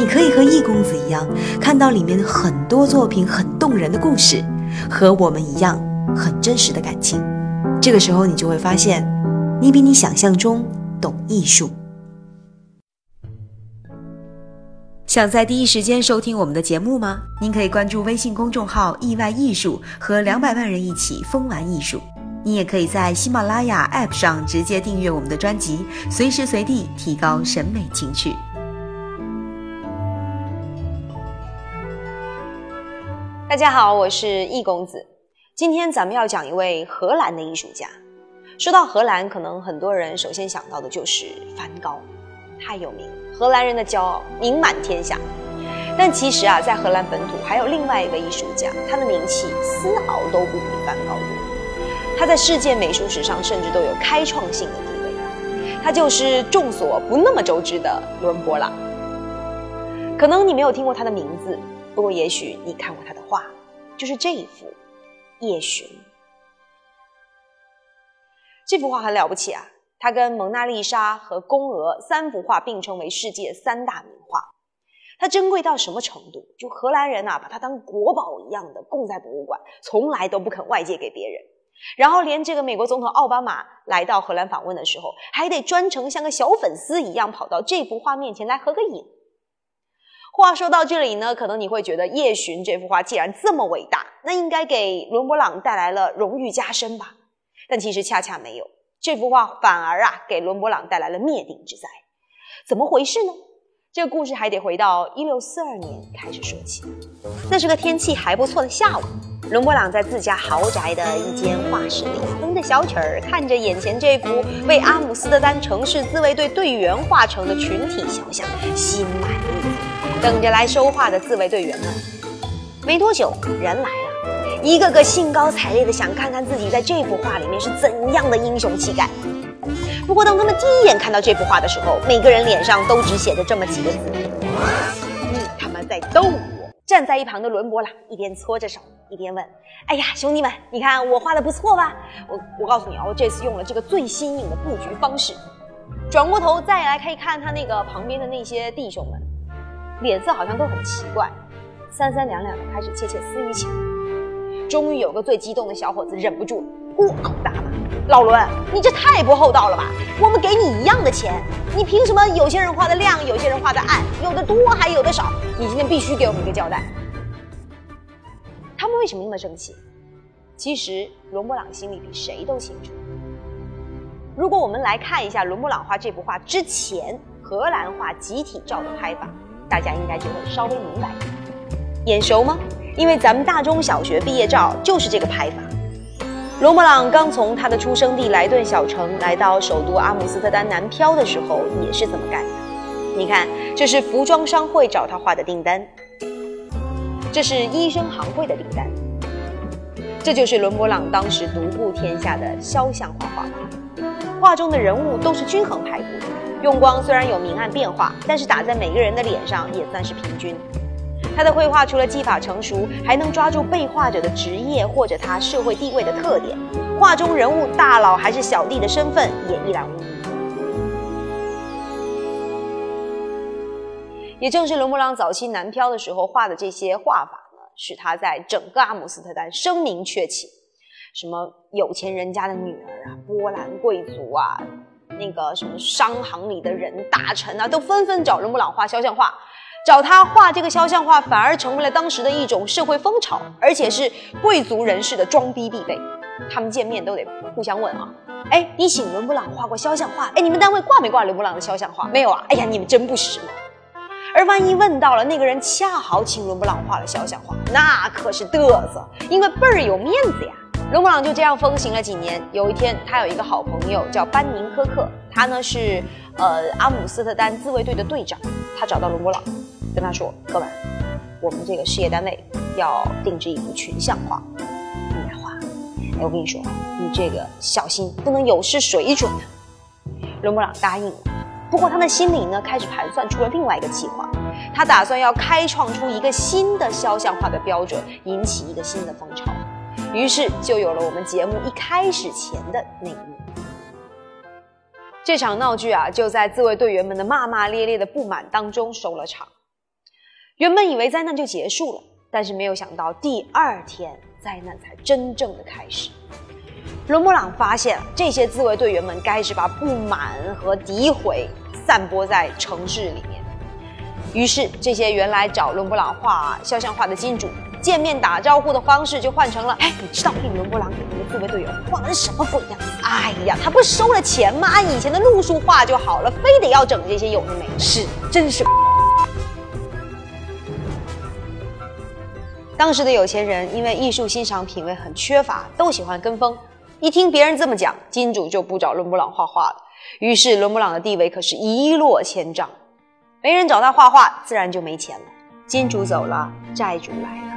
你可以和易公子一样，看到里面很多作品很动人的故事，和我们一样很真实的感情。这个时候，你就会发现，你比你想象中懂艺术。想在第一时间收听我们的节目吗？您可以关注微信公众号“意外艺术”，和两百万人一起疯玩艺术。你也可以在喜马拉雅 App 上直接订阅我们的专辑，随时随地提高审美情趣。大家好，我是易公子。今天咱们要讲一位荷兰的艺术家。说到荷兰，可能很多人首先想到的就是梵高，太有名，荷兰人的骄傲，名满天下。但其实啊，在荷兰本土还有另外一位艺术家，他的名气丝毫都不比梵高多。他在世界美术史上甚至都有开创性的地位。他就是众所不那么周知的伦勃朗。可能你没有听过他的名字。不过，也许你看过他的画，就是这一幅《夜巡》。这幅画很了不起啊，它跟《蒙娜丽莎》和《宫娥》三幅画并称为世界三大名画。它珍贵到什么程度？就荷兰人呐，把它当国宝一样的供在博物馆，从来都不肯外借给别人。然后，连这个美国总统奥巴马来到荷兰访问的时候，还得专程像个小粉丝一样跑到这幅画面前来合个影。话说到这里呢，可能你会觉得《夜巡》这幅画既然这么伟大，那应该给伦勃朗带来了荣誉加身吧？但其实恰恰没有，这幅画反而啊给伦勃朗带来了灭顶之灾。怎么回事呢？这个故事还得回到一六四二年开始说起。那是个天气还不错的下午，伦勃朗在自家豪宅的一间画室里哼着小曲儿，看着眼前这幅为阿姆斯特丹城市自卫队队员画成的群体肖像，心满意足。等着来收画的自卫队员们，没多久人来了，一个个兴高采烈的想看看自己在这幅画里面是怎样的英雄气概。不过当他们第一眼看到这幅画的时候，每个人脸上都只写着这么几个字：“你他妈在逗我！”站在一旁的伦勃朗一边搓着手，一边问：“哎呀，兄弟们，你看我画的不错吧？我我告诉你啊，我这次用了这个最新颖的布局方式。”转过头再来可以看他那个旁边的那些弟兄们。脸色好像都很奇怪，三三两两的开始窃窃私语起来。终于有个最激动的小伙子忍不住破口大骂：“老伦，你这太不厚道了吧！我们给你一样的钱，你凭什么有些人画的亮，有些人画的暗，有的多还有的少？你今天必须给我们一个交代。”他们为什么那么生气？其实伦勃朗心里比谁都清楚。如果我们来看一下伦勃朗画这幅画之前荷兰画集体照的拍法。大家应该就会稍微明白，眼熟吗？因为咱们大中小学毕业照就是这个拍法。罗勃朗刚从他的出生地莱顿小城来到首都阿姆斯特丹南漂的时候，也是这么干的。你看，这是服装商会找他画的订单，这是医生行会的订单，这就是伦勃朗当时独步天下的肖像画画法。画中的人物都是均衡排布的。用光虽然有明暗变化，但是打在每个人的脸上也算是平均。他的绘画除了技法成熟，还能抓住被画者的职业或者他社会地位的特点。画中人物大佬还是小弟的身份也一览无遗。也正是伦勃朗早期南漂的时候画的这些画法呢，使他在整个阿姆斯特丹声名鹊起。什么有钱人家的女儿啊，波兰贵族啊。那个什么商行里的人、大臣啊，都纷纷找伦勃朗画肖像画，找他画这个肖像画，反而成为了当时的一种社会风潮，而且是贵族人士的装逼必备。他们见面都得互相问啊，哎，你请伦勃朗画过肖像画？哎，你们单位挂没挂伦勃朗的肖像画？没有啊？哎呀，你们真不时髦。而万一问到了那个人恰好请伦勃朗画了肖像画，那可是嘚瑟，因为倍儿有面子呀。伦勃朗就这样风行了几年。有一天，他有一个好朋友叫班宁科克，他呢是呃阿姆斯特丹自卫队的队长。他找到伦勃朗，跟他说：“哥们，我们这个事业单位要定制一幅群像画，你来画。哎，我跟你说，你这个小心不能有失水准啊！伦勃朗答应了，不过他的心里呢开始盘算出了另外一个计划，他打算要开创出一个新的肖像画的标准，引起一个新的风潮。于是就有了我们节目一开始前的那一幕。这场闹剧啊，就在自卫队员们的骂骂咧咧的不满当中收了场。原本以为灾难就结束了，但是没有想到第二天灾难才真正的开始。伦勃朗发现这些自卫队员们开始把不满和诋毁散播在城市里面，于是这些原来找伦勃朗画肖像画的金主。见面打招呼的方式就换成了，哎，你知道令伦勃朗给那个自卫队友画的是什么鬼呀？哎呀，他不收了钱吗？按以前的路数画就好了，非得要整这些有的没的，是，真是。当时的有钱人因为艺术欣赏品味很缺乏，都喜欢跟风。一听别人这么讲，金主就不找伦勃朗画画了。于是伦勃朗的地位可是一落千丈，没人找他画画，自然就没钱了。金主走了，债主来了。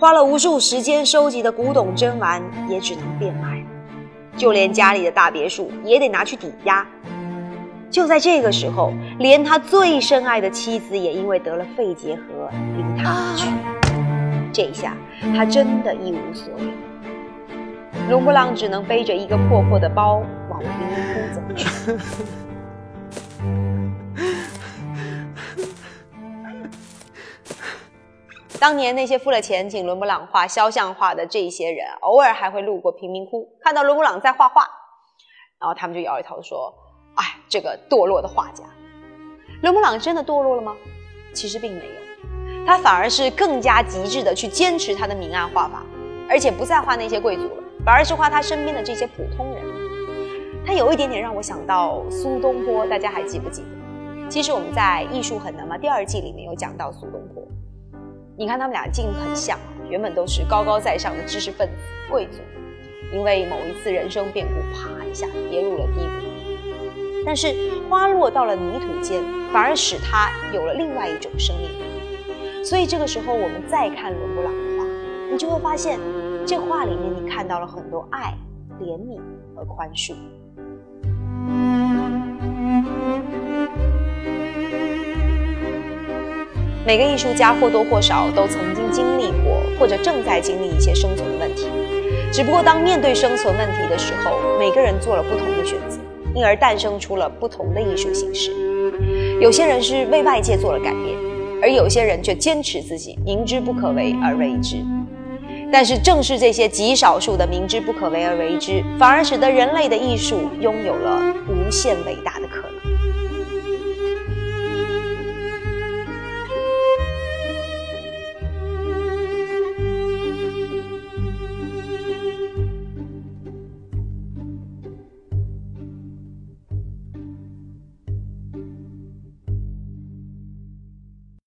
花了无数时间收集的古董珍玩也只能变卖，就连家里的大别墅也得拿去抵押。就在这个时候，连他最深爱的妻子也因为得了肺结核离他而去。这下他真的一无所有，龙布浪只能背着一个破破的包往贫民窟走去。当年那些付了钱请伦勃朗画肖像画的这些人，偶尔还会路过贫民窟，看到伦勃朗在画画，然后他们就摇摇头说：“哎，这个堕落的画家。”伦勃朗真的堕落了吗？其实并没有，他反而是更加极致的去坚持他的明暗画法，而且不再画那些贵族了，反而是画他身边的这些普通人。他有一点点让我想到苏东坡，大家还记不记得？其实我们在《艺术很难吗》第二季里面有讲到苏东坡。你看他们俩境很像，原本都是高高在上的知识分子、贵族，因为某一次人生变故，啪一下跌入了低谷。但是花落到了泥土间，反而使他有了另外一种生命。所以这个时候，我们再看伦勃朗的画，你就会发现，这画里面你看到了很多爱、怜悯和宽恕。每个艺术家或多或少都曾经经历过，或者正在经历一些生存问题。只不过当面对生存问题的时候，每个人做了不同的选择，因而诞生出了不同的艺术形式。有些人是为外界做了改变，而有些人却坚持自己明知不可为而为之。但是正是这些极少数的明知不可为而为之，反而使得人类的艺术拥有了无限伟大的。